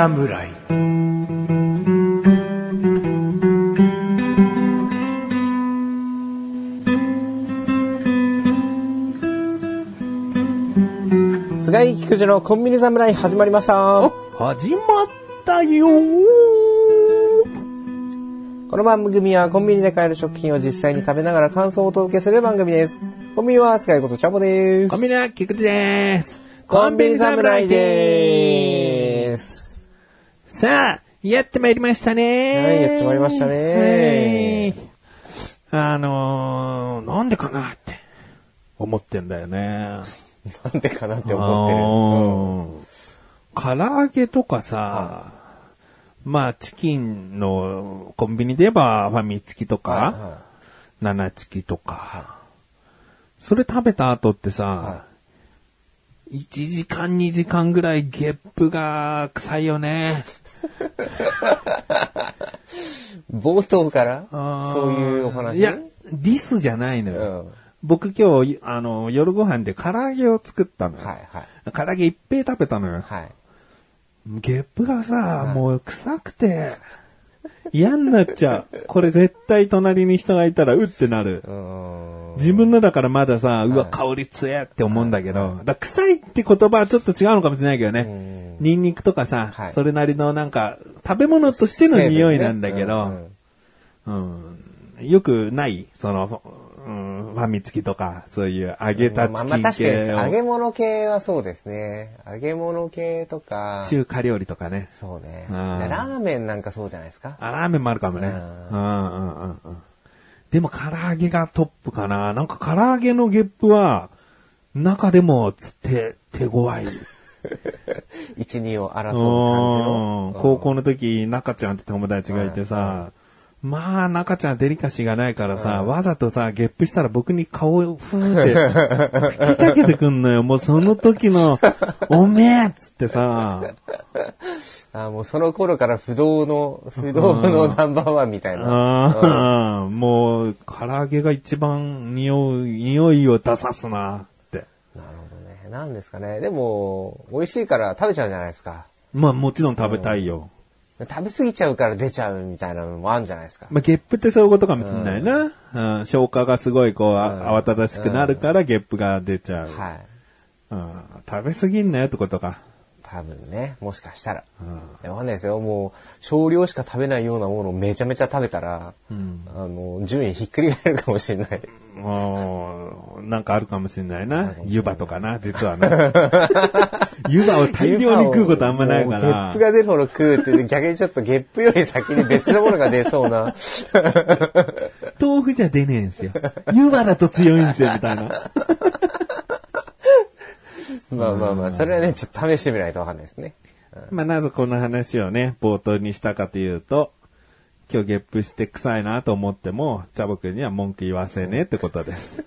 侍菅井菊池のコンビニ侍始まりました。始まったよこの番組はコンビニで買える食品を実際に食べながら感想をお届けする番組です。コンビニは菅井ことチャボです。コンビニは菊池です。コンビニ侍です。さあ、やってまいりましたね。はいやってまいりましたねはいあのー、なんでかなって思ってんだよね。なんでかなって思ってる。あー唐揚げとかさ、まあ、チキンのコンビニで言えばファミチキとか、はいはナナチキとか、それ食べた後ってさ、は1時間2時間ぐらいゲップが臭いよね。冒頭から？そういうお話？いや、ディスじゃないのうよ。ん。僕今日、あの、夜ご飯で唐揚げを作ったのよ。はいはい。唐揚げ一平食べたのよ。はい。ゲップがさ、もう臭くて、嫌になっちゃう。これ絶対隣に人がいたらうってなる。自分のだからまださ、うわ、はい香り強えって思うんだけど、だ臭いって言葉はちょっと違うのかもしれないけどね。ニンニクとかさ、はい。それなりのなんか、食べ物としての匂いなんだけど、成分ね。うん。よくないその、うん、ファミチキとか、そういう揚げたチまあまあキン確かに揚げ物系はそうですね。揚げ物系とか。中華料理とかね。そうね。うんでラーメンなんかそうじゃないですか。あ、ラーメンもあるかもね。ううんんうんうんうん。でも唐揚げがトップかな。なんか唐揚げのゲップは、中でもつ手、手強い。一二を争う感じうんの。高校の時、中ちゃんって友達がいてさ、まあ、中ちゃんデリカシーがないからさ、わざとさ、ゲップしたら僕に顔をふーって、吹きかけてくんのよ。もうその時の、おめえっつってさ、あもうその頃から不動の、不動のナンバーワンみたいな。ああ、もう、唐揚げが一番匂い、匂いを出さすなって。なるほどね。なんですかね。でも、美味しいから食べちゃうじゃないですか。まあもちろん食べたいよ。食べ過ぎちゃうから出ちゃうみたいなのもあるんじゃないですか。まあゲップってそういうことかもしれないな。うん、消化がすごいこう、あ慌ただしくなるからゲップが出ちゃう。はい。うん、食べ過ぎんなよってことか。多分ね、もしかしたら。いやわかんないですよ。もう、少量しか食べないようなものをめちゃめちゃ食べたら、あの、順位ひっくり返るかもしれない。もう、なんかあるかもしれないな。湯葉とかな、実はな。湯葉を大量に食うことあんまないかもうゲッらプ。が出るほど食うって、逆にちょっとゲップより先に別のものが出そうな。豆腐じゃ出ねえんすよ。湯葉だと強いんすよ、みたいな。まあまあまあ、それはね、ちょっと試してみないとわかんないですね。まあ、なぜこの話をね、冒頭にしたかというと、今日ゲップして臭いなと思っても、チャボくんには文句言わせねえってことです。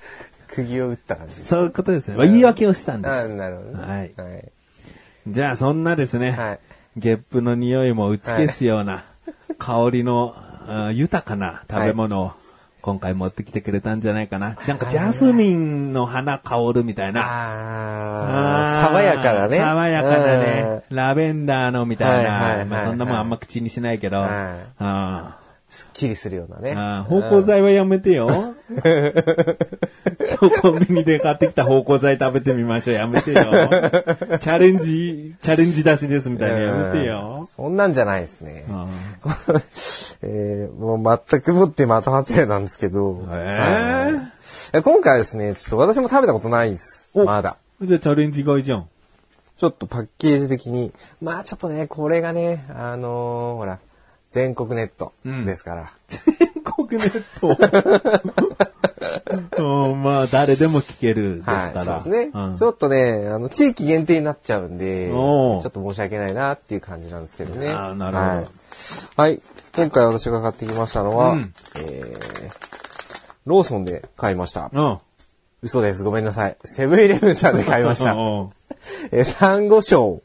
釘を打った感じです。そういうことですね。まあ言い訳をしたんであす。なるほどね。はいはい。じゃあ、そんなですね、はいゲップの匂いも打ち消すような、香りのあ豊かな食べ物を、今回持ってきてくれたんじゃないかな。なんかジャスミンの花香るみたいな。あー、爽やかだね。爽やかだね。ラベンダーのみたいな。そんなもんあんま口にしないけど。はいあすっきりするようなね。あ芳香剤はやめてよ。コンビニで買ってきた芳香剤食べてみましょう。やめてよ。チャレンジ、チャレンジ出しですみたいなやめてよ。そんなんじゃないですね。あ えー、もう全くもって的外れなんですけど。えはい今回はですね、ちょっと私も食べたことないです。おまだ。じゃあチャレンジ買いじゃん。ちょっとパッケージ的に。まあちょっとね、これがね、あのーほら、全国ネットですから。全国ネット。うんまあ、誰でも聞けるですはい、から。そうですね、うんちょっとね、あの、地域限定になっちゃうんで、ちょっと申し訳ないなっていう感じなんですけどね。なるほどはい。はい。今回私が買ってきましたのは、うんえー、ローソンで買いました。うん。嘘です。ごめんなさい。セブンイレブンさんで買いました。うんえー、サンゴ礁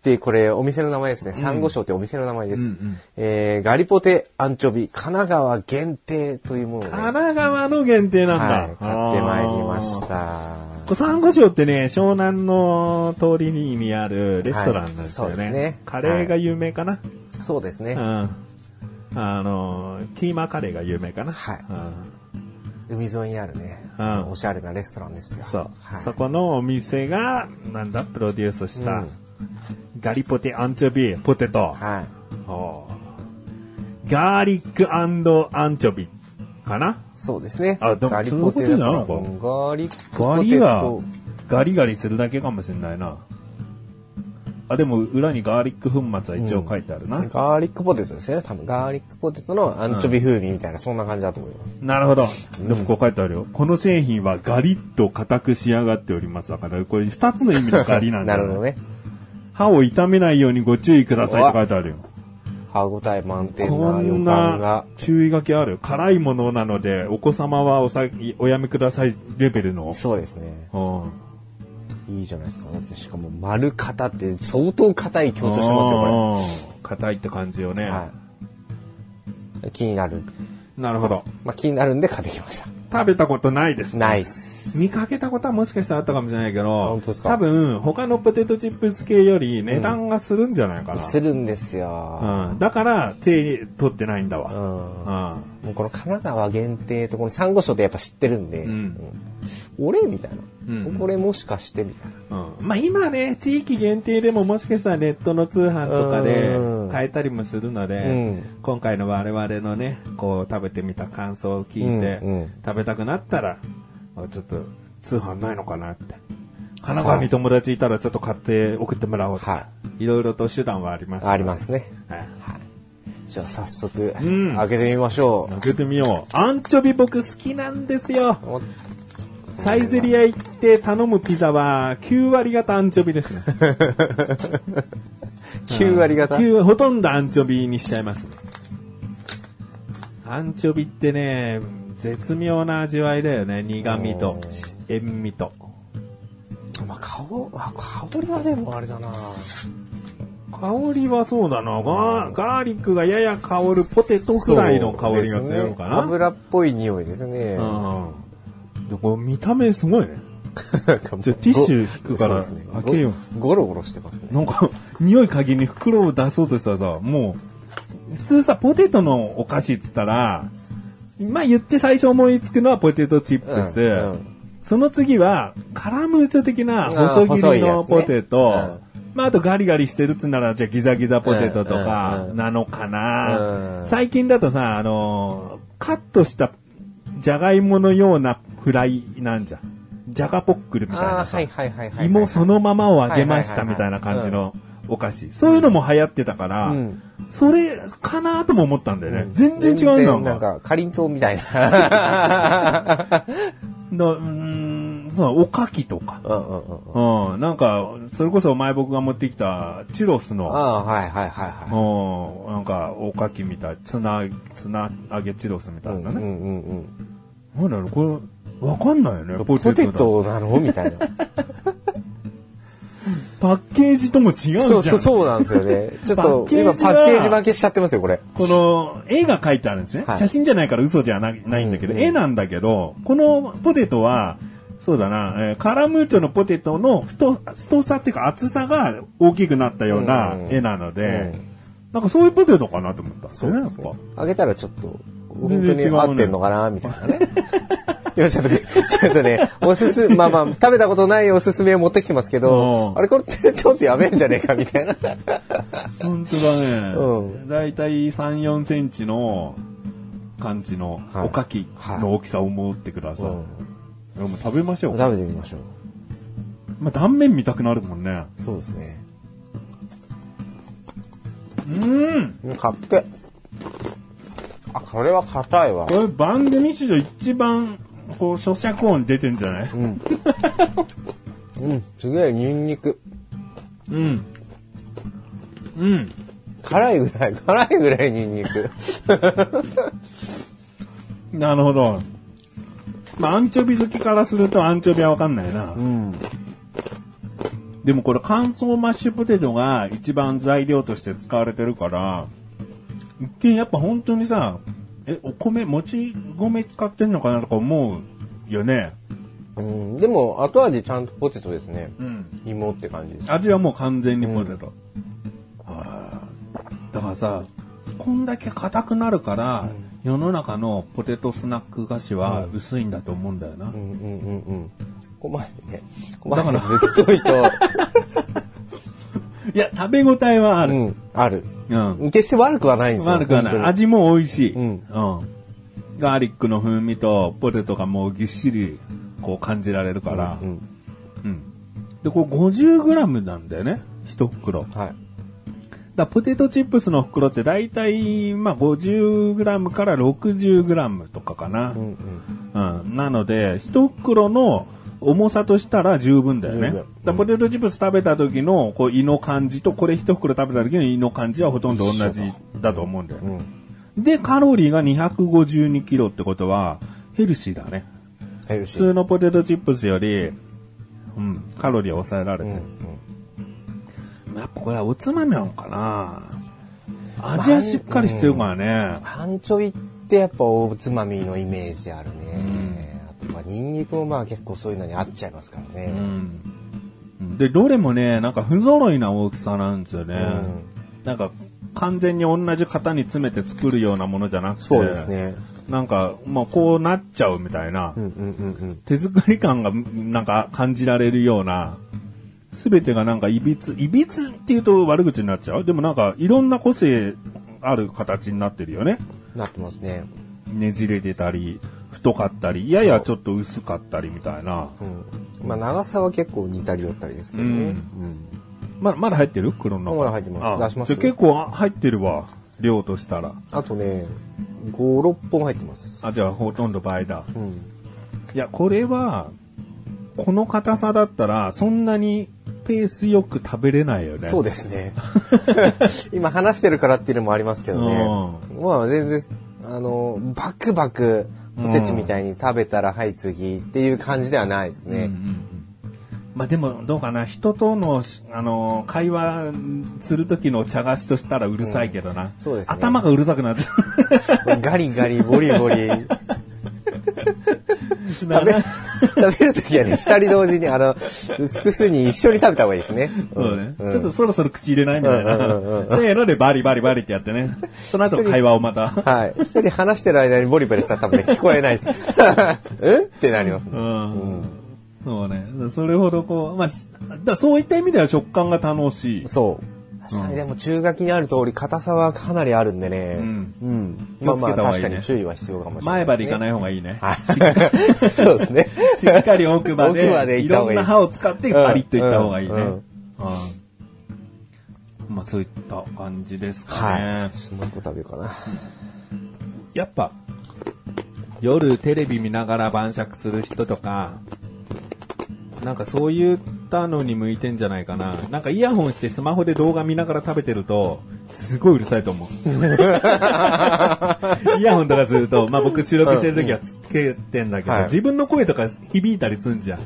って、これお店の名前ですね。サンゴ礁ってお店の名前です。うんうんえー、ガリポテアンチョビ、神奈川限定というものをね、神奈川の限定なんだ。はい、買ってまいりました。サンゴ礁ってね、湘南の通りにあるレストランなんですよね。はいそうですねカレーが有名かな、そうですねう。ん。あの、キーマカレーが有名かなはいうん海沿いにあるね、うんおしゃれなレストランですよ。そう、はいそこのお店が、なんだ、プロデュースした、うんガリポテアンチョビポテト。はい。おーガーリックアンチョビかなそうですね。あでもガリポテなのかうんガーリガリ。ガリガリするだけかもしれないな。あ、でも裏にガーリック粉末は一応書いてあるな。ガーリックポテトですね。多分ガーリックポテトのアンチョビ風味みたいな、そんな感じだと思います。なるほど。でもこう書いてあるよ。この製品はガリッと硬く仕上がっております。だからこれ二つの意味のガリなんだよ、なるほどね。歯を傷めないようにご注意くださいって書いてあるよ。歯応え満点こな予んな感が。注意書きある。辛いものなので、お子様はおさおやめくださいレベルの。そうですね。うんいいじゃないですか。だってしかも丸型って相当硬い強調してますよ、こうん硬いって感じよね。れ。はい。気になる。なるほど。まあ、気になるんで買ってきました。食べたことないです。ナイス。見かけたことはもしかしたらあったかもしれないけど、多分他のポテトチップス系より値段がするんじゃないかな。するんですよ。うん、だから手取ってないんだわ。うん。うん。もうこの神奈川限定とこのサンゴ礁ってやっぱ知ってるんで、うん。うん。俺みたいな、うん。これもしかしてみたいな。うん。まあ今ね、地域限定でももしかしたらネットの通販とかでうん。買えたりもするので、うん。今回の我々のね、こう食べてみた感想を聞いて、うんうん。食べたくなったら、あちょっと通販ないのかなって。神奈川に友達いたらちょっと買って送ってもらおうとか、、はいろいろと手段はあります、ありますね。はい。はい。じゃあ早速、ん開けてみましょ開けてみよう。アンチョビ僕好きなんですよ。サイゼリア行って頼むピザは9割方アンチョビですね。9割方、9ほとんどアンチョビにしちゃいますね。アンチョビってね、絶妙な味わいだよね。苦味と塩味と。まあ、香あ香りはでもあれだな香りはそうだな。ガーガーリックがやや香るポテトフライの香りが強いのかな。ね油っぽい匂いですね。うん。でこれ見た目すごいね。なんティッシュ引くから開けようゴゴロゴロしてますね。なんか、匂い嗅ぎに袋を出そうとしたらさ、もう、普通さ、ポテトのお菓子っつったら、まあ言って最初思いつくのはポテトチップス。うんうんその次は、カラムーチョ的な細切りのポテト。うんまああとガリガリしてるっつんなら、じゃあギザギザポテトとかなのかな。うん最近だとさ、あのーカットしたじゃがいものようなフライなんじゃん。じゃがポックルみたいなさはいはいはいはい。芋そのままを揚げましたはいはいはいはいみたいな感じのお菓子。そういうのも流行ってたから、うんそれかなとも思ったんだよね。全然違うんだ全然なんか、かりんとうみたいな。だうーん、そう、おかきとか。うんうんうん。うん、なんか、それこそ前僕が持ってきたチュロスの、ああ、はいはいはいはうん、なんか、おかきみたい、ツナ、ツナ揚げチュロスみたい。いなね。うんうんうんなんだろう、これ、わかんないよね、うん。ポポテ。トなの？みたいな。パッケージとも違うじゃん。そうそう、そうなんですよね。ちょっパと今パッケージ負けしちゃってますよ、これ。この絵が書いてあるんですね。はい写真じゃないから嘘じゃなないんだけど、うんうん絵なんだけど、このポテトは、そうだな、えーカラムーチョのポテトの太太さっていうか厚さが大きくなったようなうん絵なので、うんなんかそういうポテトかなと思ったんですよね、やっぱ。あげたらちょっと、本当に合ってんのかなみたいなね。いや、ちょっと、ちょっとね、おすす、まあまあ、食べたことないおすすめを持ってきてますけどう、んあれこれってちょっとやべえんじゃねえかみたいな。本当だね。うんだいたい3、4センチの感じのはいおかきの大きさを思ってください。うんでも食べましょう。食べてみましょう。まあ、断面見たくなるもんね。そうですね。うんうん、かっけ。あ、これは硬いわこ。れ番組史上一番、こう、咀嚼音出てんじゃない？うん。うん、すげえ、ニンニク。うん。うん。辛いぐらい、辛いぐらいニンニク。なるほど。まあ、アンチョビ好きからするとアンチョビはわかんないな。うん。でもこれ乾燥マッシュポテトが一番材料として使われてるから、一見やっぱ本当にさ、え、お米、もち米使ってんのかなとか思うよね。うん、でも後味ちゃんとポテトですね。うん。芋って感じです。味はもう完全にポテト。はあだからさ、こんだけ硬くなるから、世の中のポテトスナック菓子は薄いんだと思うんだよな。うんうんうんうん。ここまでね、ここまでぶっといと、いや、食べ応えはある。うん、ある。うん。決して悪くはないんですよ。悪くはない。味も美味しい。うんうん。ガーリックの風味とポテトがもうぎっしりこう感じられるから。うんうん。で、これ 50g なんだよね。一袋。はい。らポテトチップスの袋って大体、まあ 50g から 60g とかかな。うんうん。うん。なので、一袋の重さとしたら十分だよね。だポテトチップス食べた時のこう胃の感じと、これ一袋食べた時の胃の感じはほとんど同じだと思うんだよね。うん。で、カロリーが252キロってことは、ヘルシーだね。普通のポテトチップスより、うん、カロリーは抑えられてる。うんうん。やっぱこれはおつまみなのかな味はしっかりしてるからね。アンチョビってやっぱおつまみのイメージあるね。あとまあニンニクもまあ結構そういうのに合っちゃいますからね。うん。で、どれもね、なんか不揃いな大きさなんですよね。んなんか、完全に同じ型に詰めて作るようなものじゃなくて、そうですね。なんか、まあこうなっちゃうみたいな。手作り感がなんか感じられるような、すべてがなんかいびつ、いびつっていうと悪口になっちゃう？でもなんかいろんな個性ある形になってるよね。なってますね。ねじれてたり、太かったり、ややちょっと薄かったりみたいな。うん。まあ長さは結構似たり寄ったりですけどね。うんうん。まだ、まだ入ってる？黒の中。まだ入ってますあ出します結構入ってるわ。量としたら。あとね、5、6本入ってます。あ、じゃあほとんど倍だ。うん。いや、これは、この硬さだったら、そんなにペースよく食べれないよね。そうですね。今話してるからっていうのもありますけどね。まあ全然、あの、バクバクポテチみたいに食べたら、はい次っていう感じではないですね。まあでも、どうかな。人との、あの、会話する時の茶菓子としたらうるさいけどな。そうですね頭がうるさくなっちゃう。ガリガリ、ボリボリ。食べ、食べるときはね、二人同時に、あの、複数に一緒に食べた方がいいですね。そうね、んちょっとそろそろ口入れないみたいな。せーのでバリバリバリってやってね。その後会話をまた。はい。一人話してる間にボリボリしたら多分ね、聞こえないです。うん？ってなります。うん。そうね。それほどこう、まあ、しだそういった意味では食感が楽しい。そう。確かにでも中書きにある通り硬さはかなりあるんでね。うんうん。気をつけた方がいいねまあまあ確かに注意は必要かもしれな前いです、ね。歯でいかない方がいいね。はい。そうですね。しっかり奥歯で、奥歯でいいった方がいいろんな歯を使ってパリッといった方がいいね。うんまあそういった感じですかね。はい。もう一個食べようかな。やっぱ、夜テレビ見ながら晩酌する人とか、なんかそういったのに向いてんじゃないかな。なんかイヤホンしてスマホで動画見ながら食べてると、すごいうるさいと思う。イヤホンとかすると、まあ僕収録してる時はつけてんだけど、はい自分の声とか響いたりすんじゃん。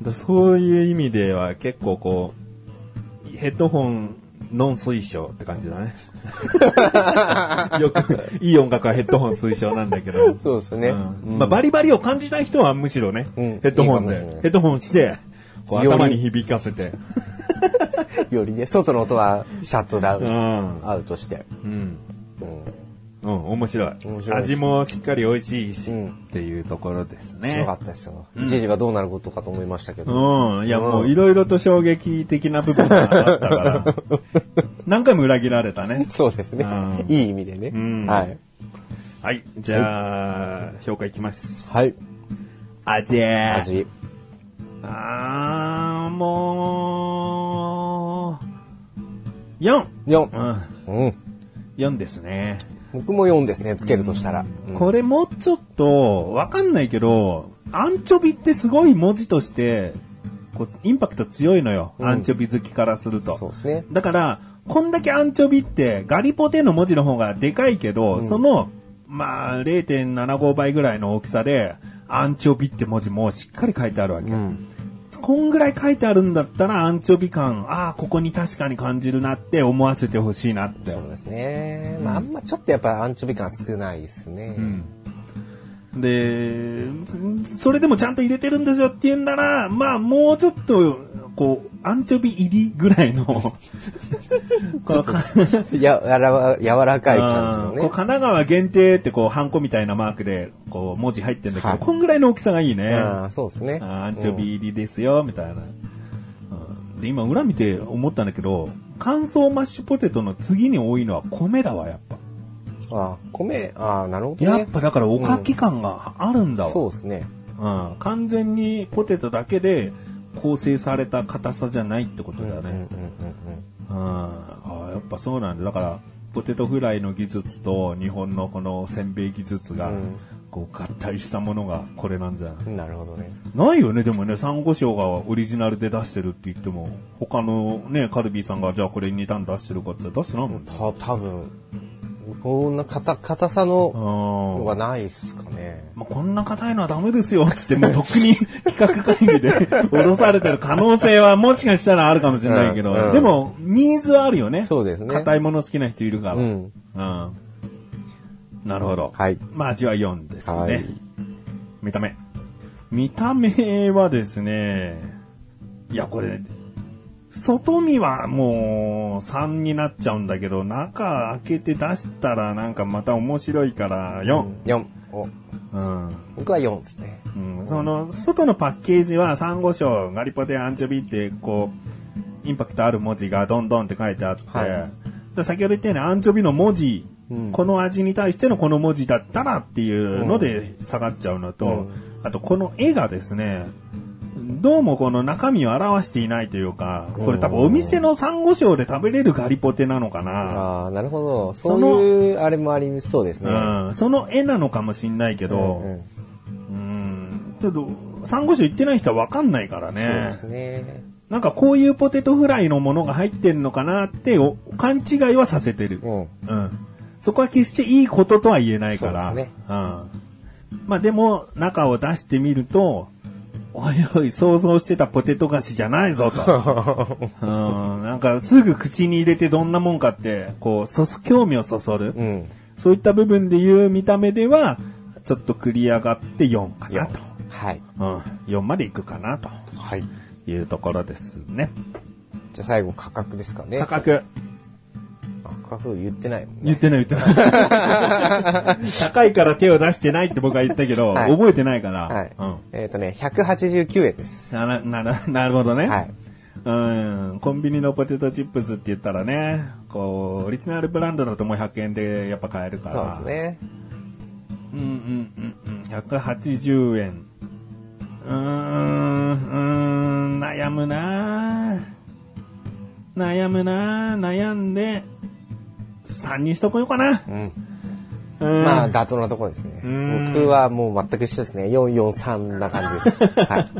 だそういう意味では結構こう、ヘッドホンノン推奨って感じだね。よく、いい音楽はヘッドホン推奨なんだけど。そうですね。うんまあ、バリバリを感じない人はむしろね、うんヘッドホンでいいかもしれないヘッドホンして、こう頭に響かせて。よりね、外の音はシャットダウうン、ん。アウトして。うん。うんうん、面白い。面白い味もしっかり美味しいし、うんっていうところですよねか。ったですよ。一時がどうなることかと思いましたけど。うん。いや、もういろいろと衝撃的な部分があったから、何回も裏切られたね。そうですねう。んいい意味でね。んはい。はい。じゃあ、評価いきます。はい。味。味。あー、もう、4! 4。うん。うん。4ですね。僕も4ですね、つけるとしたら。うんこれもうちょっと、わかんないけど、アンチョビってすごい文字として、こうインパクト強いのよ。うんアンチョビ好きからすると。そうですね。だから、こんだけアンチョビって、ガリポテの文字の方がでかいけど、その、まあ、0.75倍ぐらいの大きさで、アンチョビって文字もしっかり書いてあるわけ。うん。こんぐらい書いてあるんだったら、アンチョビ感、ああ、ここに確かに感じるなって思わせてほしいなって。そうですね。まあ、あんまちょっとやっぱアンチョビ感少ないですね。で、それでもちゃんと入れてるんですよって言うんなら、まあもうちょっと、こう、アンチョビ入りぐらいの、こうややら柔らかい感じのこうね。神奈川限定ってこう、ハンコみたいなマークで、こう、文字入ってんだけど、はいこんぐらいの大きさがいいね。ああ、そうですね。アンチョビ入りですよ、みたいな。うんで、今裏見て思ったんだけど、乾燥マッシュポテトの次に多いのは米だわ、やっぱ。ああ、米、ああ、なるほどね。やっぱだからおかき感があるんだわ。そうですね。うん。完全にポテトだけで構成された硬さじゃないってことだね。うん。あーやっぱそうなんだ。だから、ポテトフライの技術と日本のこのせんべい技術が、うんこう合体したものがこれなんじゃない？うん。なるほどね。ないよね、でもね、サンゴ礁がオリジナルで出してるって言っても、他のね、カルビーさんがじゃあこれに似たの出してるかって出してないもんね。た、多分こんな硬、硬さののうんがないっすかね。まあ、こんな硬いのはダメですよ、つって、もうとっくに企画会議で 脅されてる可能性はもしかしたらあるかもしれないけど、うんうんでも、ニーズはあるよね。そうですね硬いもの好きな人いるから。うん。うんなるほど。はい。まあ、味は4ですね。はい見た目。見た目はですね、いや、これ、外見はもう3になっちゃうんだけど、中開けて出したらなんかまた面白いから4。4。お、うん。僕は4ですね。うん、その、外のパッケージは、サンゴ礁、ガリポテ、アンチョビって、こう、インパクトある文字がどんどんって書いてあって、はいで先ほど言ったように、アンチョビの文字、うんこの味に対してのこの文字だったらっていうので下がっちゃうのと、うんあとこの絵がですね、どうもこの中身を表していないというか、これ多分お店のサンゴ礁で食べれるガリポテなのかな。ああ、なるほど。そういう、あれもありそうですね。うん、その絵なのかもしんないけど、うんうんうんちょっと、サンゴ礁行ってない人はわかんないからそうねで。すね。なんかこういうポテトフライのものが入ってんのかなってお勘違いはさせてる。うん。うん。そこは決していいこととは言えないから。そうですねうん。まあでも、中を出してみると、おいおい、想像してたポテト菓子じゃないぞと。うん。なんかすぐ口に入れてどんなもんかって、こう、そす、興味をそそる。うん。そういった部分で言う見た目では、ちょっと繰り上がって4かな4と。。はい。うん。4までいくかなとはい。いうところですね。じゃあ最後価格ですかね。価格。あ価格言ってないもんね。言ってない言ってない。高いから手を出してないって僕は言ったけど、はい覚えてないから。はい。うん。えっ、とね、189円です。なら、なら、なるほどね。はい。うん。コンビニのポテトチップスって言ったらね、こう、オリジナルブランドだともう100円でやっぱ買えるから。そうですね。うんうんうんうん。180円。うーん、うーん、悩むなぁ悩むなぁ悩んで、3にしとこようかな。うん。うんまあ、妥当なところですね。うん僕はもう全く一緒ですね。443な感じです。はい。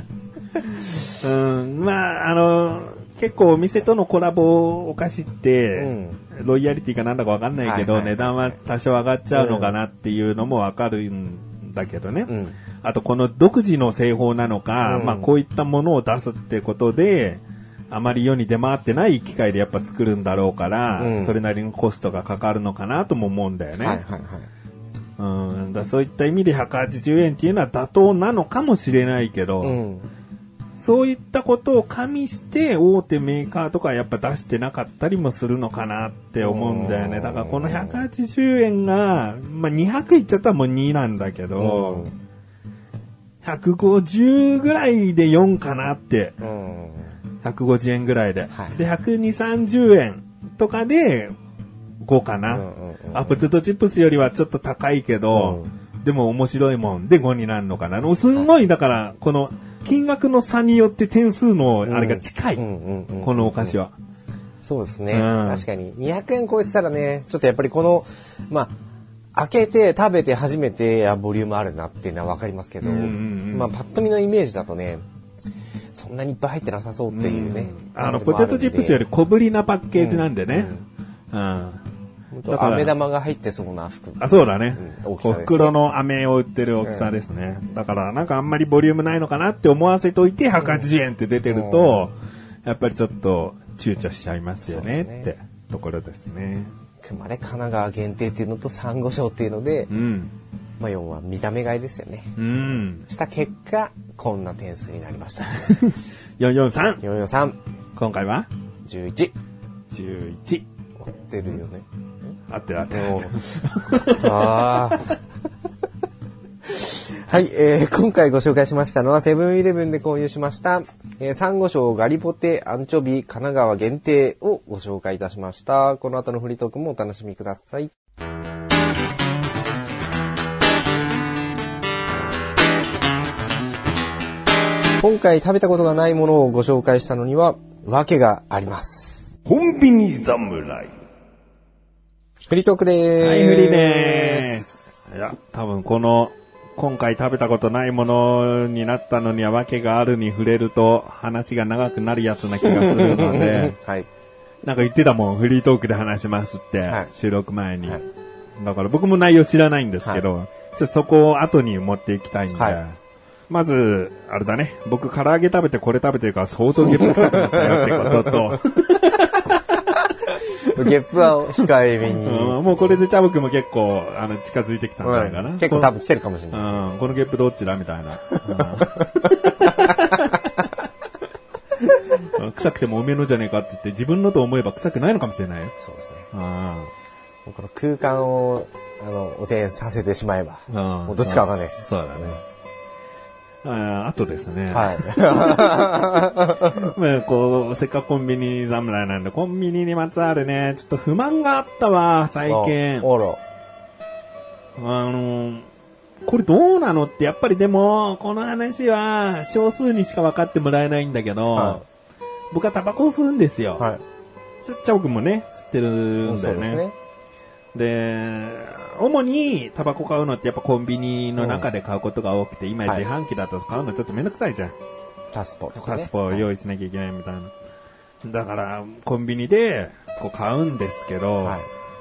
うん、まあ、あの、結構お店とのコラボお菓子って、ロイヤリティかなんだかわかんないけど、はいはいはい値段は多少上がっちゃうのかなっていうのもわかるんだけどね。うん。あとこの独自の製法なのか、うんまあこういったものを出すってことで、あまり世に出回ってない機械でやっぱ作るんだろうから、うんそれなりのコストがかかるのかなとも思うんだよね。はいはいはい。うん、だそういった意味で180円っていうのは妥当なのかもしれないけど、うん。そういったことを加味して大手メーカーとかはやっぱ出してなかったりもするのかなって思うんだよね。だからこの180円が、まあ200いっちゃったらもう2なんだけど、150ぐらいで4かなって。うん。150円ぐらいで。はいで、120、30円とかで5かな。うんうんうんあ、ポテトチップスよりはちょっと高いけど、でも面白いもんで5になるのかな。すんごい、だから、この金額の差によって点数のあれが近い。うんうんうんこのお菓子は。そうですね。うん確かに。200円超えてたらね、ちょっとやっぱりこの、まあ、開けて食べて初めて、あ、ボリュームあるなっていうのはわかりますけど、うんうんうんまあ、パッと見のイメージだとね、そんなにいっぱい入ってなさそうっていうね。あの、ポテトチップスより小ぶりなパッケージなんでね。うん。飴玉が入ってそうな服。あ、そうだね。うん大きさですね袋の飴を売ってる大きさですね。だから、なんかあんまりボリュームないのかなって思わせといて、180円って出てると、やっぱりちょっと躊躇しちゃいますよねってところですね。あくまで神奈川限定っていうのとサンゴ礁っていうのでう、ん。まあ、要は見た目買いですよね。うん。した結果、こんな点数になりました。443。443、今回は？11。11。追ってるよね。合ってる合ってる。おさあ。はい、えー、今回ご紹介しましたのは、セブンイレブンで購入しました、えー、サンゴ礁ガリポテアンチョビ神奈川限定をご紹介いたしました。この後のフリートークもお楽しみください。今回食べたことがないものをご紹介したのには、訳があります。コンビニ侍。フリートークでーす。はい、フリでーす。いや、多分この、今回食べたことないものになったのには訳があるに触れると話が長くなるやつな気がするので、はい。なんか言ってたもん、フリートークで話しますって、はい収録前に、はいだから僕も内容知らないんですけど、ちょっとそこを後に持っていきたいんで、はいまず、あれだね、僕唐揚げ食べてこれ食べてるから相当ゲップ臭くなったよってことと、ゲップは控えめに。うんもうこれでチャブ君も結構あの近づいてきたんじゃないかな。うん結構多分来てるかもしれない。うん、このゲップどっちだみたいな。うん 臭くてもおめえのじゃねえかって言って自分のと思えば臭くないのかもしれないよ。そうですね。うんこの空間を、あの、汚染させてしまえば。うんもうどっちかわかんないです。そうだね。ああとですね。はい。まあこう、せっかくコンビニ侍なんで、コンビニにまつわるね、ちょっと不満があったわ、最近。あら。あの、これどうなのって、やっぱりでも、この話は少数にしか分かってもらえないんだけど、は僕はタバコを吸うんですよ。はい。ちゃおくんもね、吸ってるんだよね。そうですね。で、主にタバコ買うのってやっぱコンビニの中で買うことが多くて、今はい自販機だと買うのちょっとめんどくさいじゃん。タスポとかね。パスポを用意しなきゃいけないみたいな。だから、コンビニでこう買うんですけど、はい。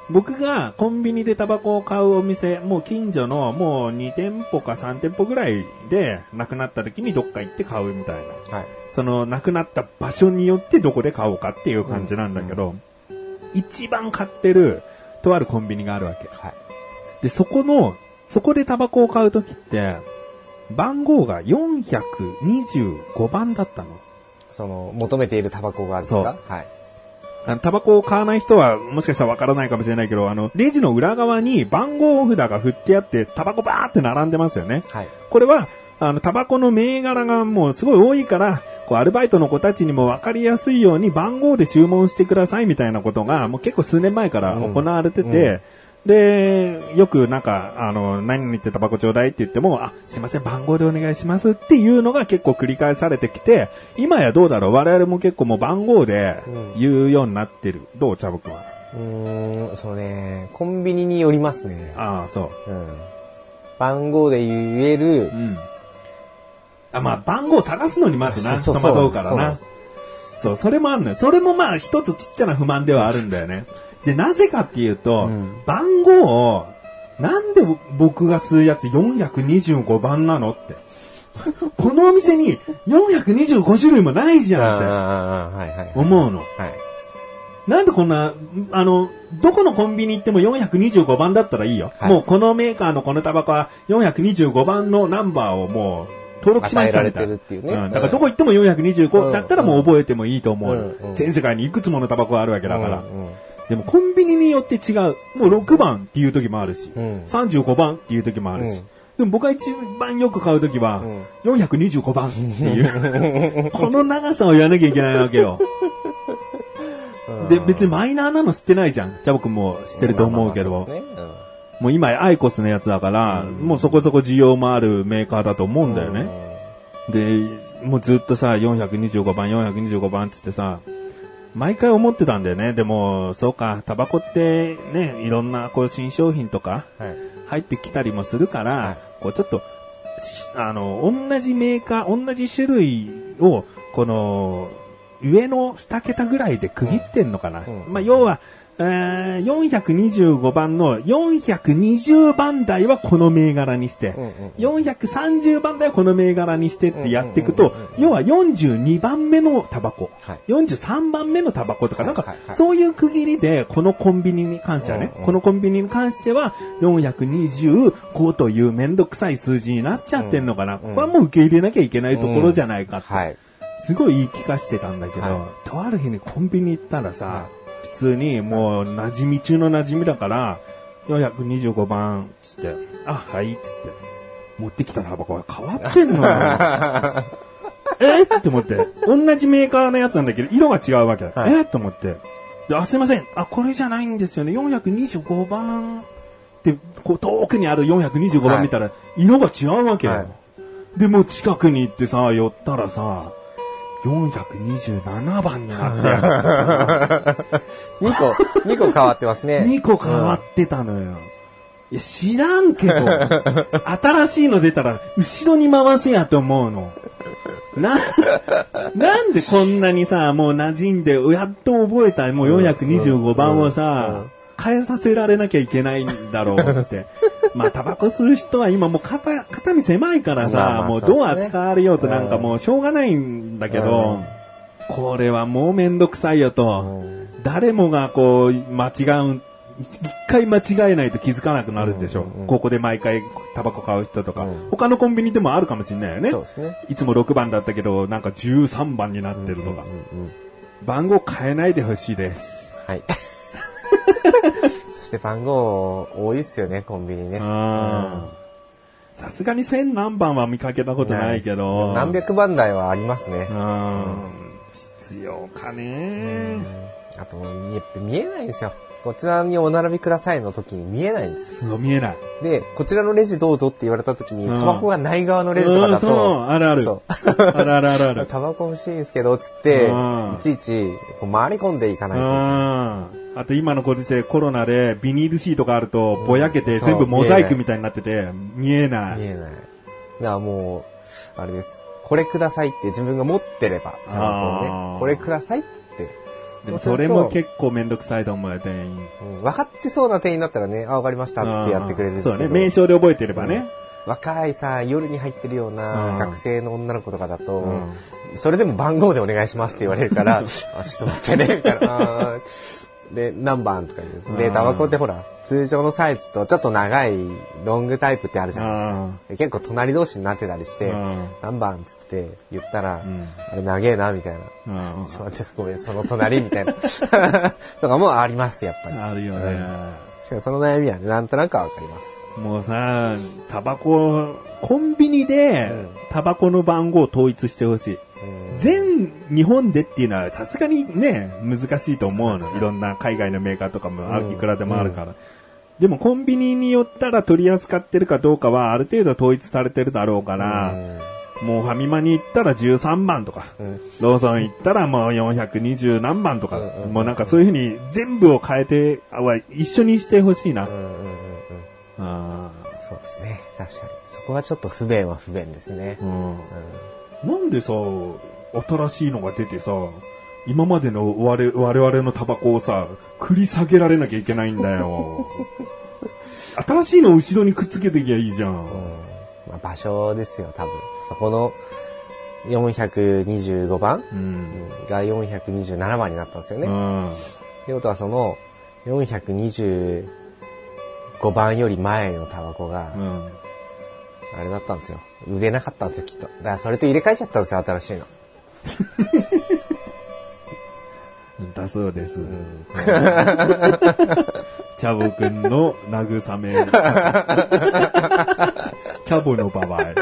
僕がコンビニでタバコを買うお店、もう近所のもう2店舗か3店舗ぐらいでなくなった時にどっか行って買うみたいな。はい。そのなくなった場所によってどこで買おうかっていう感じなんだけど、一番買ってるとあるコンビニがあるわけ。はい。で、そこの、そこでタバコを買う時って、番号が425番だったの。その、求めているタバコがあるんですか？はい。あのタバコを買わない人は、もしかしたらわからないかもしれないけど、あの、レジの裏側に番号札が振ってあって、タバコバーって並んでますよね。はい。これは、あの、タバコの銘柄がもうすごい多いから、こう、アルバイトの子たちにもわかりやすいように番号で注文してくださいみたいなことが、もう結構数年前から行われてて、で、よくなんか、あの、何々ってタバコちょうだいって言っても、あ、すいません、番号でお願いしますっていうのが結構繰り返されてきて、今やどうだろう我々も結構もう番号で言うようになってる。どうチャボくんは？うーん、そうね、コンビニによりますね。ああ、そう。うん。番号で言えるう、ん。あ、まあ、番号探すのにまずな、戸惑うからなそう。それもあるのよ。それもまあ、一つちっちゃな不満ではあるんだよね。で、なぜかっていうと、うん番号を、なんで僕が吸うやつ425番なのって。このお店に425種類もないじあゃんって。思うの。はい。なんでこんな、あの、どこのコンビニ行っても425番だったらいいよ。はいもうこのメーカーのこのタバコは425番のナンバーをもう登録しましたられてるっていうね。ん。だからどこ行っても425だったらもう覚えてもいいと思う。全世界にいくつものタバコがあるわけだから。うんうん。でもコンビニによって違う。もう6番っていう時もあるし、うん。35番っていう時もあるし。うん。でも僕が一番よく買う時は、425番っていう、この長さを言わなきゃいけないわけよ。で、別にマイナーなの吸ってないじゃん。ジャボ君も知ってると思うけど。まあまあまあもう今アイコスのやつだから、もうそこそこ需要もあるメーカーだと思うんだよね。で、もうずっとさ、425番、425番っつってさ、毎回思ってたんだよね。でも、そうか、タバコってね、いろんなこう新商品とか。入ってきたりもするから、はいこうちょっと、しあの、同じメーカー、同じ種類を、この、上の2桁ぐらいで区切ってんのかな。うんうんまあ、要は、えー、425番の420番台はこの銘柄にして、うんうん430番台はこの銘柄にしてってやっていくとうんうんうんうん、要は42番目のタバコ、はい。43番目のタバコとか、なんかはいはいはい。そういう区切りで、このコンビニに関してはね、うんうんこのコンビニに関しては425というめんどくさい数字になっちゃってんのかな。ここはもう受け入れなきゃいけないところじゃないかって。はい。すごい言い聞かせてたんだけど、はとある日にコンビニ行ったらさ、普通にもう馴染み中の馴染みだから、425番、つって、あ、はい、つって、持ってきたタバコが変わってんのよ。えって思って、同じメーカーのやつなんだけど、色が違うわけ。はいえと思って。であ、すいません。あ、これじゃないんですよね。425番って、こう遠くにある425番見たら、色が違うわけよ。はいで、もう近くに行ってさ、寄ったらさ、427番になってや2 個、2個変わってますね。2個変わってたのよ。いや、知らんけど、新しいの出たら、後ろに回せやと思うの。な、なんでこんなにさ、もう馴染んで、やっと覚えた、もう425番をさ、変えさせられなきゃいけないんだろうって。まあ、タバコ吸う人は今もう肩、肩身狭いからまあさ、まあもうそうですねドア使われようとなんかもうしょうがないんだけど、これはもうめんどくさいよと。誰もがこう、間違う、一回間違えないと気づかなくなるでしょ。ここで毎回タバコ買う人とか、うん他のコンビニでもあるかもしれないよね。そうですね。いつも6番だったけど、なんか13番になってるとか。番号変えないでほしいです。はい。そして番号多いっすよね、コンビニね。さすがに1000何番は見かけたことないけど。何百番台はありますね。うん。必要かねあと、見えないんですよ。こちらにお並びくださいの時に見えないんです。そう見えない。で、こちらのレジどうぞって言われた時に、うんタバコがない側のレジとかだうんそうと、あるある。そあるあるあるある。タバコ欲しいんですけど、つってうん、いちいち回り込んでいかないと。ああと今のご時世コロナでビニールシートがあるとぼやけて全部モザイクみたいになってて見えない。見えない。だからもう、あれです。これくださいって自分が持ってれば、タバコをね、これくださいっつって。でもそれも結構めんどくさいと思うよ、店員。うん分かってそうな店員だったらね、あ、わかりましたっつってやってくれるんですけど。そうね、名称で覚えてればね。若いさ、夜に入ってるよううなん学生の女の子とかだと、うんそれでも番号でお願いしますって言われるから、あ、ちょっと待ってね、みたいな。で、何番とか言う。で、うんタバコってほら、通常のサイズとちょっと長いロングタイプってあるじゃないですか。で結構隣同士になってたりしてうん、何番っつって言ったら、んあれ長えな、みたいな。うんちょっと待って、ごめん、その隣みたいな。とかもあります、やっぱり。あるよね。しかもその悩みはね、なんとなくわかります。もうさ、タバコ、コンビニでうんタバコの番号を統一してほしい。全日本でっていうのはさすがにね、難しいと思うの。いろんな海外のメーカーとかもいくらでもあるから。でもコンビニによったら取り扱ってるかどうかはある程度統一されてるだろうから、もうファミマに行ったら13番とか、うんローソン行ったらもう420何番とか、もうなんかそういうふうに全部を変えて、一緒にしてほしいな。うんそうですね。確かに。そこはちょっと不便は不便ですねー。うんなんでさ、新しいのが出てさ、今までの我我々のタバコをさ、繰り下げられなきゃいけないんだよ。新しいのを後ろにくっつけていきゃいいじゃん。うんまあ、場所ですよ、多分。そこの425番うん。が427番になったんですよね。うん。ってことはその425番より前のタバコが、うん。あれだったんですよ。売れなかったんですよ、きっと。だからそれと入れ替えちゃったんですよ、新しいの。だそうです。うん チャボくんの慰め。チャボの場合。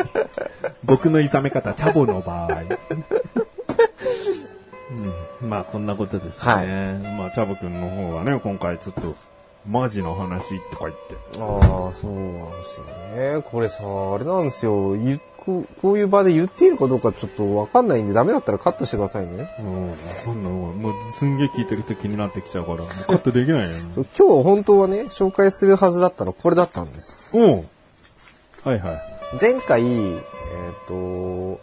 僕の諌め方、チャボの場合。うん、まあ、こんなことですね。はいまあ、チャボくんの方はね、今回ちょっと、マジの話とか言って。ああ、そうなんですよね。これさ、あれなんですよ。ゆこうこういう場で言っていいのかどうかちょっとわかんないんで、ダメだったらカットしてくださいね。うん、わかんないわもう、すんげえ聞いてる人気になってきちゃうから、もうカットできないよね。そう今日本当はね、紹介するはずだったのこれだったんです。おうはいはい。前回、えっ、と、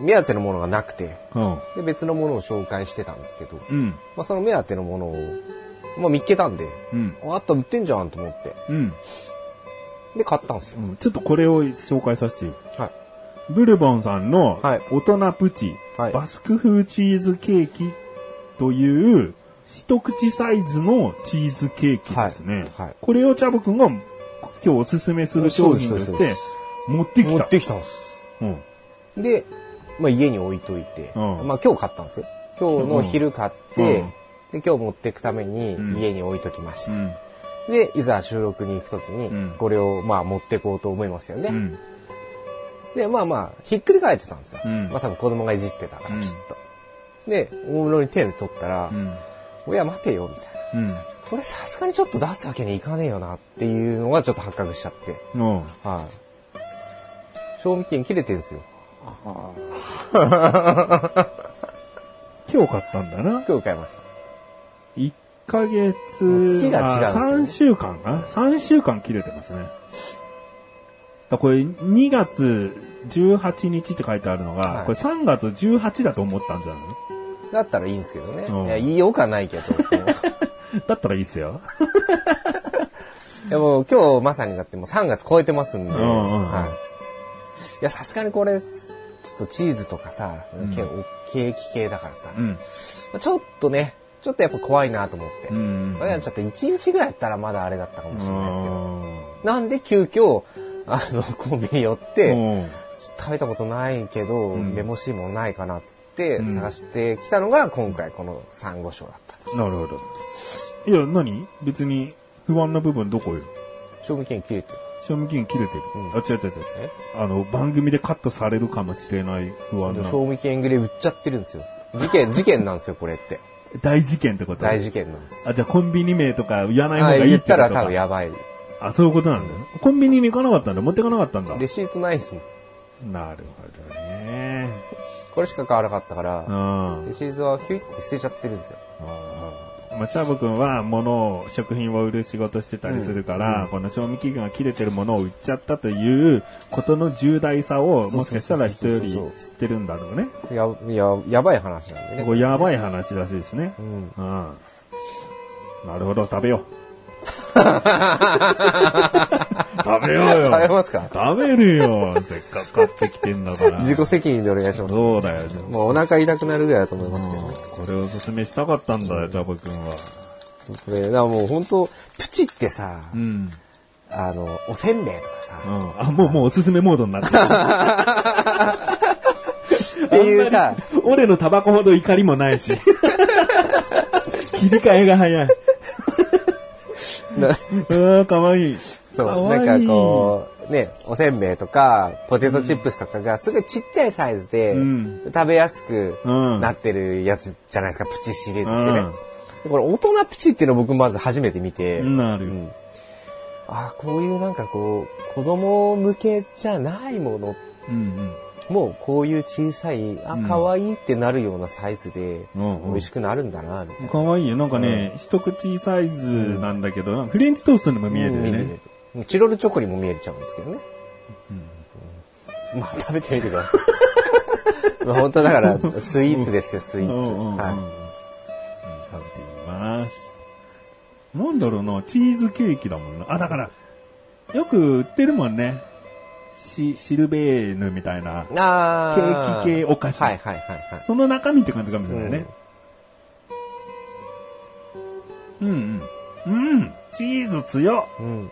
目当てのものがなくて、うん。で別のものを紹介してたんですけど、うん。まあ、その目当てのものをまあ見っけたんで、うん。あった売ってんじゃんと思って。うん。で、買ったんですよ。うんちょっとこれを紹介させてよはい。ブルボンさんのはい大人プチ、はいバスク風チーズケーキという一口サイズのチーズケーキですね。はいはいこれをチャボくんが今日おすすめする商品として持ってきた。持ってきたんです。うん。で、まあ家に置いといて、うんまあ今日買ったんですよ。今日の昼買って、うんで、今日持っていくためにうん家に置いときました。うん。で、いざ収録に行くときにうん、これをまあ持ってこうと思いますよね。うん。で、まあまあ、ひっくり返ってたんですよ。うんまあ多分子供がいじってたから、うんきっと。で、おもむろに手に取ったら、うん。おや待てよ、みたいな。うん。これさすがにちょっと出すわけにいかねえよなっていうのがちょっと発覚しちゃって。うん。はい。賞味期限切れてるんですよ。今日買ったんだな。今日買いました。1ヶ月、月が違うね3週間かな ?3 週間切れてますね。だこれ2月18日って書いてあるのが、はいこれ3月18だと思ったんじゃない？のだったらいいんですけどね。うんいや、言いようかないけど。だったらいいっすよ。でも今日まさにだってもう3月超えてますんで。うんうんうんはい。いや、さすがにこれ、ちょっとチーズとかさ、ケケーキ系だからさ、うん。ちょっとね、ちょっとやっぱ怖いなと思って。うん。これはちょっと1日ぐらいやったらまだあれだったかもしれないですけど。うなんで急遽、あの、コンビニ寄って、ん食べたことないけど、んめぼしいものないかなっつってうん探してきたのが今回このサンゴ礁だったと。なるほど。いや、何？別に不安な部分どこよ？賞味期限切れてる。賞味期限切れてる。うんあ、違う違う違う。え？あの、番組でカットされるかもしれない不安な。賞味期限切れ売っちゃってるんですよ。事件、事件なんですよ、これって。大事件ってこと？大事件なんです。あ、じゃあコンビニ名とか言わない方はい、がいい言ったってことから多分やばい。あ、そういうことなんだよ。コンビニに行かなかったんだ。持ってかなかったんだ。レシートないですもん。なるほどね。これしか買わなかったからう、ん。レシートはヒュイって捨てちゃってるんですよ。まあ、チャボくんは物を、食品を売る仕事してたりするから、この賞味期限が切れてるものを売っちゃったということの重大さを、もしかしたら人より知ってるんだろうね。や、いや、やばい話なんでね。これやばい話らしいですねう。ん。うん。なるほど、食べよう。食べようよ。食べますか？食べるよ。せっかく買ってきてんだから。自己責任でお願いします。そうだよ。もうお腹痛くなるぐらいだと思いますけどね。これをおすすめしたかったんだよ、ジャボ君は。これ、だからもう本当プチってさ、うん。あの、おせんべいとかさ、うん。あ、もう、もうおすすめモードになってる。っていうさ、俺のタバコほど怒りもないし。切り替えが早い。な。うわかわいい。そう、なんかこう、ね、おせんべいとか、ポテトチップスとかがすごいちっちゃいサイズで、うん。食べやすくうんなってるやつじゃないですか、プチシリーズってね。これ大人プチっていうのを僕まず初めて見て、なる。うん。あこういうなんかこう、子供向けじゃないものうんもうこういう小さい、あ、可愛いってなるようなサイズでうんうん美味しくなるんだな、みたいうん。な。かわいいよ。なんかね、一口サイズなんだけど、フレンチトーストにも見えるよね。うんチロルチョコにも見えちゃうんですけどね。うんまあ食べてみてください。まあ本当だからスイーツですよ、スイーツ。うんうんうんは食べてみます。なんだろうな、チーズケーキだもんな。あ、だから、よく売ってるもんね。シシルベーヌみたいな。ケーキ系お菓子はいはいはいはい。その中身って感じかもしれないね。うんうん。うん。チーズ強っ。うん。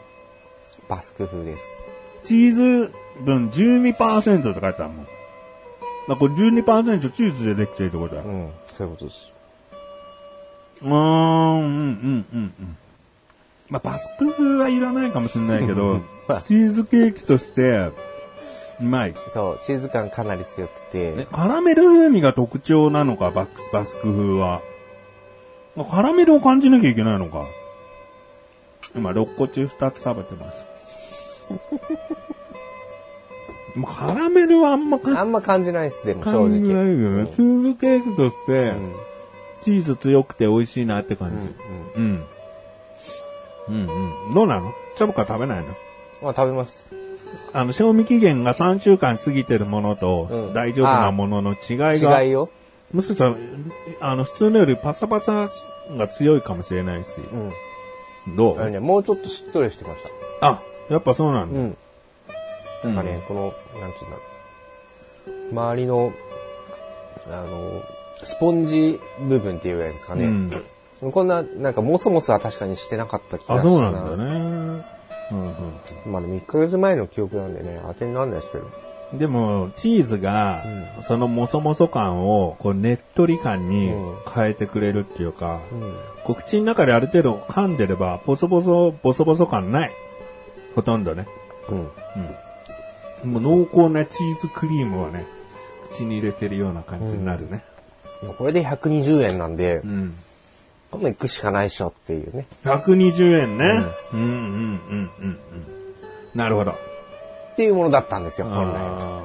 バスク風です。チーズ分12%って書いてあるもん。だこれ12%チーズでできてるってことだ。ううん。そういうことです。ーん、うん、うん、うん、うん。まあ、バスク風はいらないかもしれないけど、チーズケーキとして、うまい。そう、チーズ感かなり強くて。ねカラメル風味が特徴なのか、バックス、バスク風は。まあカラメルを感じなきゃいけないのか。今、6個中2つ食べてます。まあカラメルはあんまかあんま感じないです、でも正感じないけど直。ね。チーズケーキとして、うん。チーズ強くて美味しいなって感じ。うんうん。うんうん。どうなの？チャボカ食べないの？まあ食べます。あの、賞味期限が3週間過ぎてるものと、うん大丈夫なものの違いが、違いよ。もしかしたら、あの、普通のよりパサパサが強いかもしれないし。うん。どう？あのね、もうちょっとしっとりしてました。あ、やっぱそうなんだ。うん。なんかね、この、なんていうんだろう。周りの、あの、スポンジ部分っていうやつですかね。こんな、なんか、もそもそは確かにしてなかった気があ、したそうなんだね。うんまあでも1ヶ月前の記憶なんでね、当てにならないですけど。うん、でも、チーズが、そのもそもそ感を、こう、ねっとり感に変えてくれるっていうか、こう口の中である程度噛んでれば、ボソボソ、ボソボソ感ない。ほとんどね。うん。もう濃厚なチーズクリームをね、口に入れてるような感じになるね。これで120円なんで、うん。これも行くしかないっしょっていうね。120円ね。うん、うん、うん、うん、うん。なるほど。っていうものだったんですよ、本来は。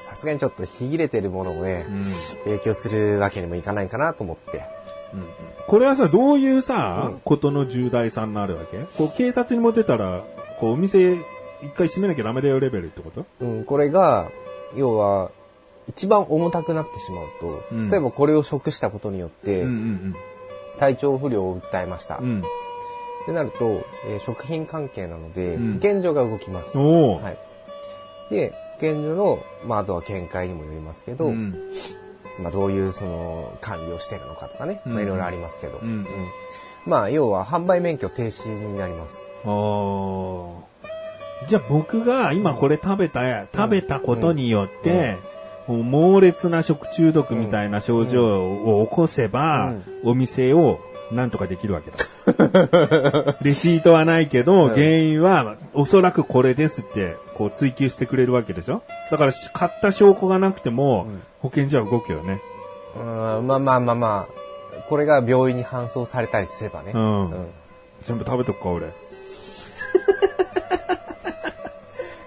さすがにちょっとひぎれてるものをね、ーうん提供するわけにもいかないかなと思って。これはさ、どういうさ、ことの重大さになるわけ？こう、警察に持ってたら、こう、お店、一回閉めなきゃダメだよレベルってこと？うん、これが、要は、一番重たくなってしまうと、うん例えばこれを食したことによって、ん体調不良を訴えました。うん。うん。ってなると、えー食品関係なので、うん保健所が動きます。はい。で、保健所の、まあ、あとは見解にもよりますけど、うん。まあ、どういうその管理をしてるのかとかね、うんまあ、いろいろありますけど、うんまあ、要は販売免許停止になります。じゃあ僕が今これ食べた、食べたことによって、猛烈な食中毒みたいな症状を起こせば、お店をなんとかできるわけだ。レシートはないけど、原因はおそらくこれですって、こう追求してくれるわけでしょ？だからし買った証拠がなくても、保健所は動くよね。うんまあまあまあまあ、これが病院に搬送されたりすればね。うんうん全部食べとくか、俺。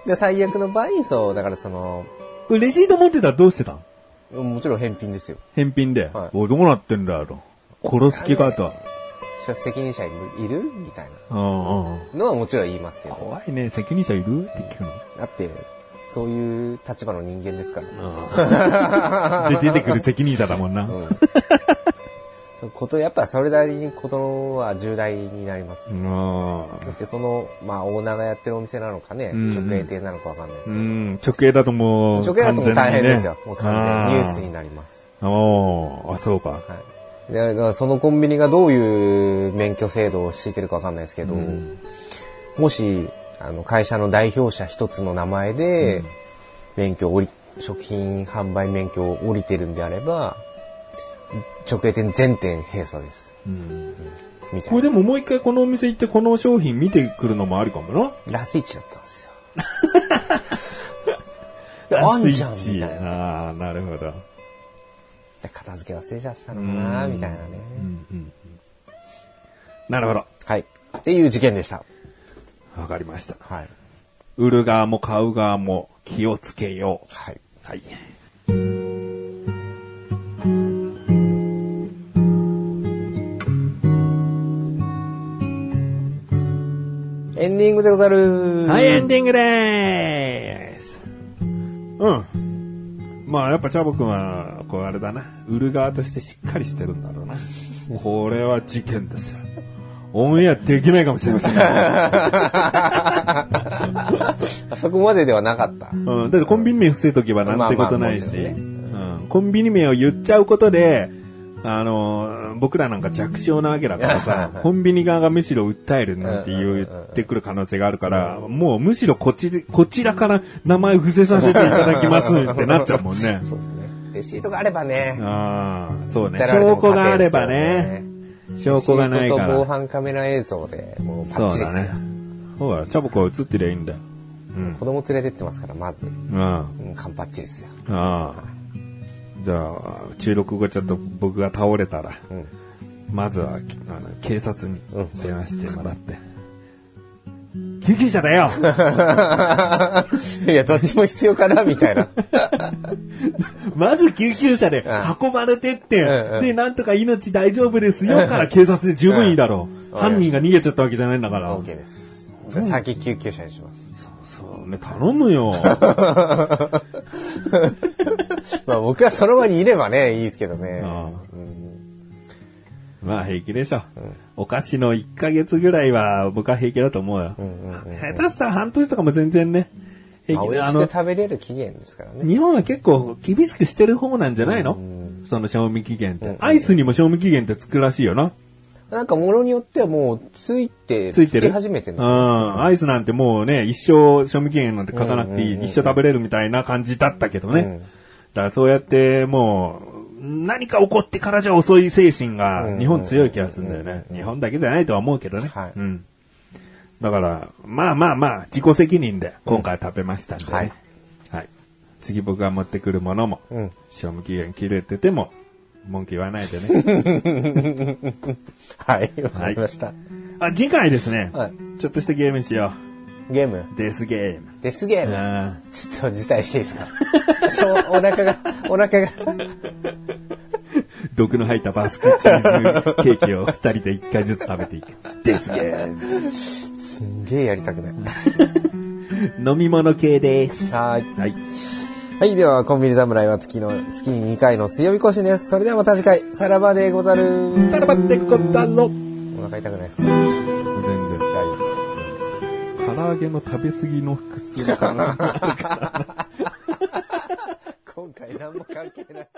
で、最悪の場合、そう、だからその、これレシート持ってたらどうしてたん？もちろん返品ですよ。返品で？はいおいどうなってんだよと。殺す気かと。責任者いる？いるみたいうんうんうんなのはもちろん言いますけど。怖いね。責任者いる？って聞くの。だって、そういう立場の人間ですから。で、出てくる責任者だもんな。うん。こと、やっぱそれなりにことは重大になります。うんだってその、まあオーナーがやってるお店なのかね、うん直営店なのかわかんないですけど。うん。直営だともう。直営だともう大変ですよ。もう完全にニュースにななります。おーあ、そうか。はい。でだからそのコンビニがどういう免許制度を敷いてるかわかんないですけど、もし、あの、会社の代表者一つの名前で、免許を降り、食品販売免許を降りてるんであれば、直営店全店閉鎖です。みたいな。これでももう一回このお店行ってこの商品見てくるのもありかもな。ラスイチだったんですよ。あんじゃんみたいな。ああ、なるほど。片付け忘れちゃってたのかなみたいなね。なるほど。はい。っていう事件でした。わかりました。はい。売る側も買う側も気をつけよう。はい。はい。エンディングでござる。はい、エンディングでーす。うん。まあ、やっぱチャボくんは、こうあれだな。売る側としてしっかりしてるんだろうな。これは事件ですよ。オンエアできないかもしれません。あ そこまでではなかった。うん。だってコンビニ名伏せとけばなんてことないし、まあまあねうん。コンビニ名を言っちゃうことで、あの、僕らなんか弱小なわけだからさ、コンビニ側がむしろ訴えるなんて言ってくる可能性があるから、もうむしろこっちで、こちらから名前伏せさせていただきますってなっちゃうもんね。そうですね。レシートがあればね。ああ、そうね。証拠があればね。証拠がないかレシートと防ら。犯カメラ映像で、もうパそうッチリですよ。だね。ほら、チャボコは映ってりゃいいんだよ。うん。子供連れてってますから、まず。うん。うん、カンパッチリですよ。ああ。じゃあ、収録後ちょっと僕が倒れたら、うん。まずは、あの、警察に電話してもらって。救急車だよ いや、どっちも必要かな、みたいな。まず救急車で運ばれてって、うんうんで、なんとか命大丈夫ですよから警察で十分いいだろう。うん犯人が逃げちゃったわけじゃないんだから。OK です。じゃあ先救急車にします。ね、頼むよ。まあ僕はその場にいればね、いいですけどね。ああまあ平気でしょ。お菓子の1ヶ月ぐらいは僕は平気だと思うよ。下手したら半年とかも全然ね。平まあ、気あの美味しく、食べれる期限ですからね。日本は結構厳しくしてる方なんじゃないの？その賞味期限って。アイスにも賞味期限ってつくらしいよな。なんか物によってはもうついて、ついてる？き始めてるうの。ん。アイスなんてもうね、一生賞味期限なんて書かなくていい。うんうんうんうん一生食べれるみたいな感じだったけどね。うんだからそうやってもう、何か起こってからじゃ遅い精神が日本強い気がするんだよね。日本だけじゃないとは思うけどね。はいうん。だから、まあまあまあ、自己責任で今回食べましたんでね。はいはい。次僕が持ってくるものも、うん賞味期限切れてても、文句言わないでね。はい、わかりました。あ、次回ですね、はいちょっとしたゲームしよゲーム？う。デスゲーム。デスゲーム？あちょっと辞退していいですか？お腹が、お腹が。ー 毒の入ったバスクチーズケーキを二人で一回ずつ食べていく。デスゲーム。すんげえやりたくない。飲み物系です。はい。はい。はい、では、コンビニ侍は月の、月に2回の水曜日更新です。それではまた次回、さらばでござる。さらばってこだろ。お腹痛くないですか？全然。大丈夫ですか唐揚げの食べ過ぎの苦痛が 今回何も関係ない。